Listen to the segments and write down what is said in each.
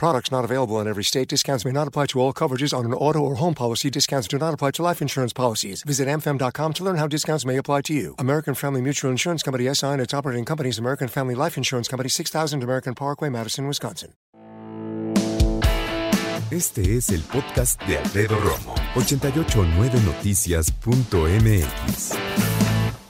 Products not available in every state. Discounts may not apply to all coverages on an auto or home policy. Discounts do not apply to life insurance policies. Visit amfam.com to learn how discounts may apply to you. American Family Mutual Insurance Company SI and its operating companies American Family Life Insurance Company 6000 American Parkway, Madison, Wisconsin. Este es el podcast de Alfredo Romo, 889noticias.mx.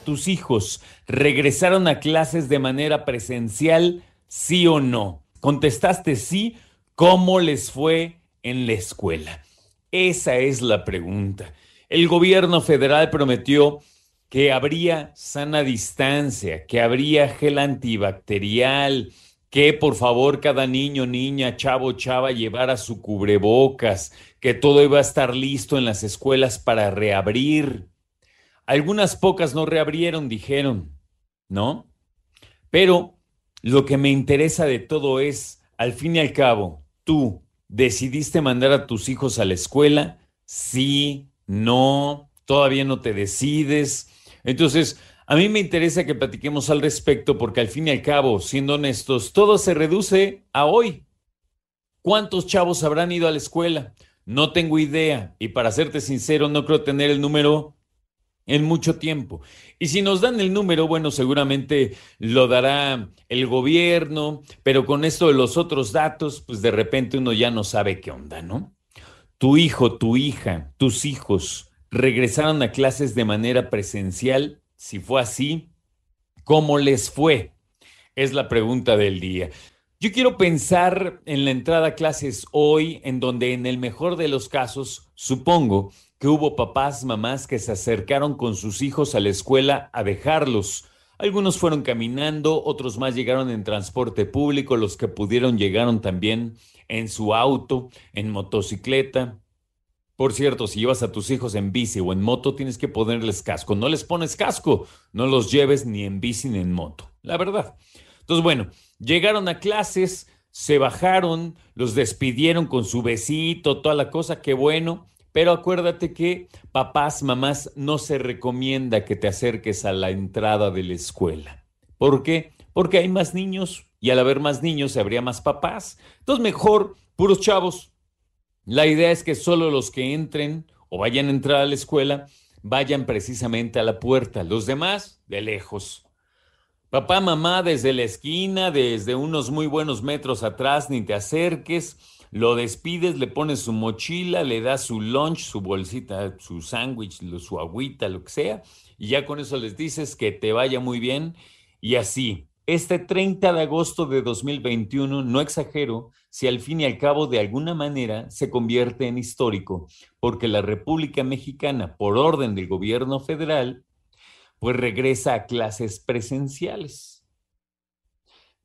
¿Tus hijos regresaron a clases de manera presencial, sí o no? Contestaste sí ¿Cómo les fue en la escuela? Esa es la pregunta. El gobierno federal prometió que habría sana distancia, que habría gel antibacterial, que por favor cada niño, niña, chavo, chava llevara su cubrebocas, que todo iba a estar listo en las escuelas para reabrir. Algunas pocas no reabrieron, dijeron, ¿no? Pero lo que me interesa de todo es, al fin y al cabo, tú decidiste mandar a tus hijos a la escuela, sí, no, todavía no te decides. Entonces, a mí me interesa que platiquemos al respecto porque al fin y al cabo, siendo honestos, todo se reduce a hoy. ¿Cuántos chavos habrán ido a la escuela? No tengo idea y para serte sincero, no creo tener el número en mucho tiempo. Y si nos dan el número, bueno, seguramente lo dará el gobierno, pero con esto de los otros datos, pues de repente uno ya no sabe qué onda, ¿no? Tu hijo, tu hija, tus hijos regresaron a clases de manera presencial. Si fue así, ¿cómo les fue? Es la pregunta del día. Yo quiero pensar en la entrada a clases hoy, en donde en el mejor de los casos, supongo que hubo papás, mamás que se acercaron con sus hijos a la escuela a dejarlos. Algunos fueron caminando, otros más llegaron en transporte público, los que pudieron llegaron también en su auto, en motocicleta. Por cierto, si llevas a tus hijos en bici o en moto, tienes que ponerles casco. No les pones casco, no los lleves ni en bici ni en moto, la verdad. Entonces, bueno, llegaron a clases, se bajaron, los despidieron con su besito, toda la cosa, qué bueno. Pero acuérdate que papás, mamás, no se recomienda que te acerques a la entrada de la escuela. ¿Por qué? Porque hay más niños y al haber más niños habría más papás. Entonces mejor, puros chavos. La idea es que solo los que entren o vayan a entrar a la escuela vayan precisamente a la puerta. Los demás, de lejos. Papá, mamá, desde la esquina, desde unos muy buenos metros atrás, ni te acerques lo despides, le pones su mochila, le das su lunch, su bolsita, su sándwich, su agüita, lo que sea, y ya con eso les dices que te vaya muy bien. Y así, este 30 de agosto de 2021, no exagero, si al fin y al cabo de alguna manera se convierte en histórico, porque la República Mexicana, por orden del gobierno federal, pues regresa a clases presenciales.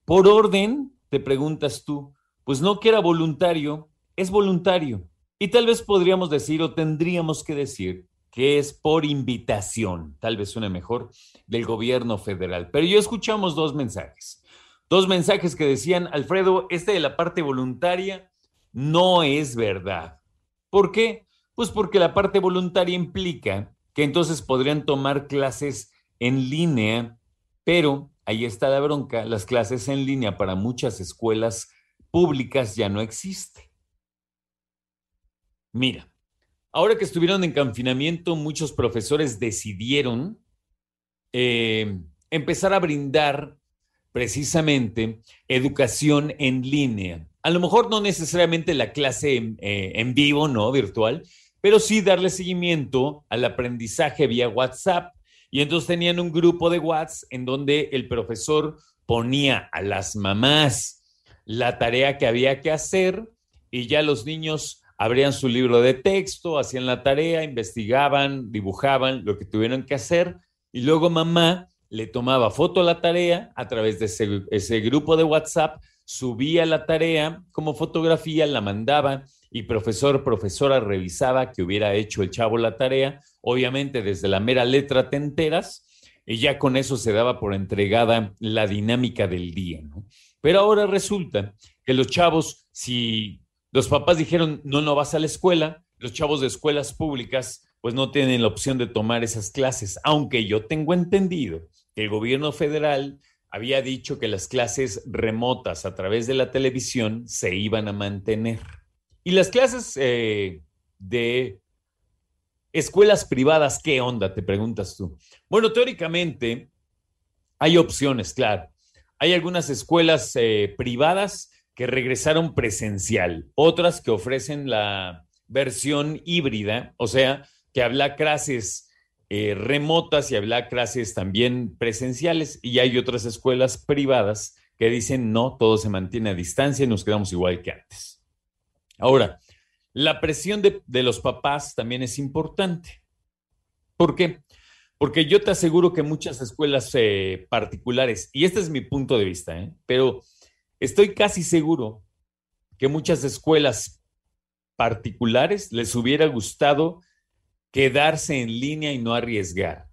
Por orden, te preguntas tú, pues no que era voluntario, es voluntario. Y tal vez podríamos decir o tendríamos que decir que es por invitación, tal vez suene mejor, del gobierno federal. Pero yo escuchamos dos mensajes. Dos mensajes que decían, Alfredo, este de la parte voluntaria no es verdad. ¿Por qué? Pues porque la parte voluntaria implica que entonces podrían tomar clases en línea, pero ahí está la bronca, las clases en línea para muchas escuelas públicas ya no existe. Mira, ahora que estuvieron en confinamiento, muchos profesores decidieron eh, empezar a brindar precisamente educación en línea. A lo mejor no necesariamente la clase eh, en vivo, no virtual, pero sí darle seguimiento al aprendizaje vía WhatsApp. Y entonces tenían un grupo de WhatsApp en donde el profesor ponía a las mamás, la tarea que había que hacer y ya los niños abrían su libro de texto, hacían la tarea, investigaban, dibujaban lo que tuvieron que hacer y luego mamá le tomaba foto a la tarea a través de ese, grupo de WhatsApp, subía la tarea como fotografía, la mandaba y profesor, profesora revisaba que hubiera hecho el chavo la tarea, obviamente desde la mera letra te enteras y ya con eso se daba por entregada la dinámica del día, ¿no? Pero ahora resulta que los chavos, si los papás dijeron, no, no vas a la escuela, los chavos de escuelas públicas pues no tienen la opción de tomar esas clases, aunque yo tengo entendido que el gobierno federal había dicho que las clases remotas a través de la televisión se iban a mantener. Y las clases eh, de escuelas privadas, ¿qué onda? Te preguntas tú. Bueno, teóricamente hay opciones, claro. Hay algunas escuelas eh, privadas que regresaron presencial, otras que ofrecen la versión híbrida, o sea, que habla clases eh, remotas y habla clases también presenciales y hay otras escuelas privadas que dicen no, todo se mantiene a distancia y nos quedamos igual que antes. Ahora, la presión de, los papás también es importante. ¿Por qué? Porque yo te aseguro que muchas escuelas eh, particulares, y este es mi punto de vista, ¿eh? pero estoy casi seguro que muchas escuelas particulares les hubiera gustado quedarse en línea y no arriesgar,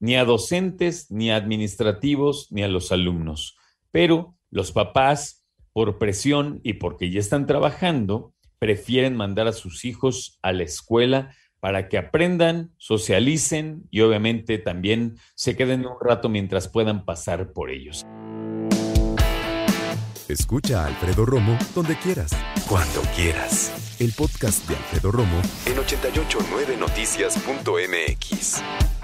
ni a docentes, ni a administrativos, ni a los alumnos. Pero los papás, por presión y porque ya están trabajando, prefieren mandar a sus hijos a la escuela para que aprendan, socialicen y obviamente también se queden un rato mientras puedan pasar por ellos. Escucha a Alfredo Romo donde quieras, cuando quieras. El podcast de Alfredo Romo en 889noticias.mx.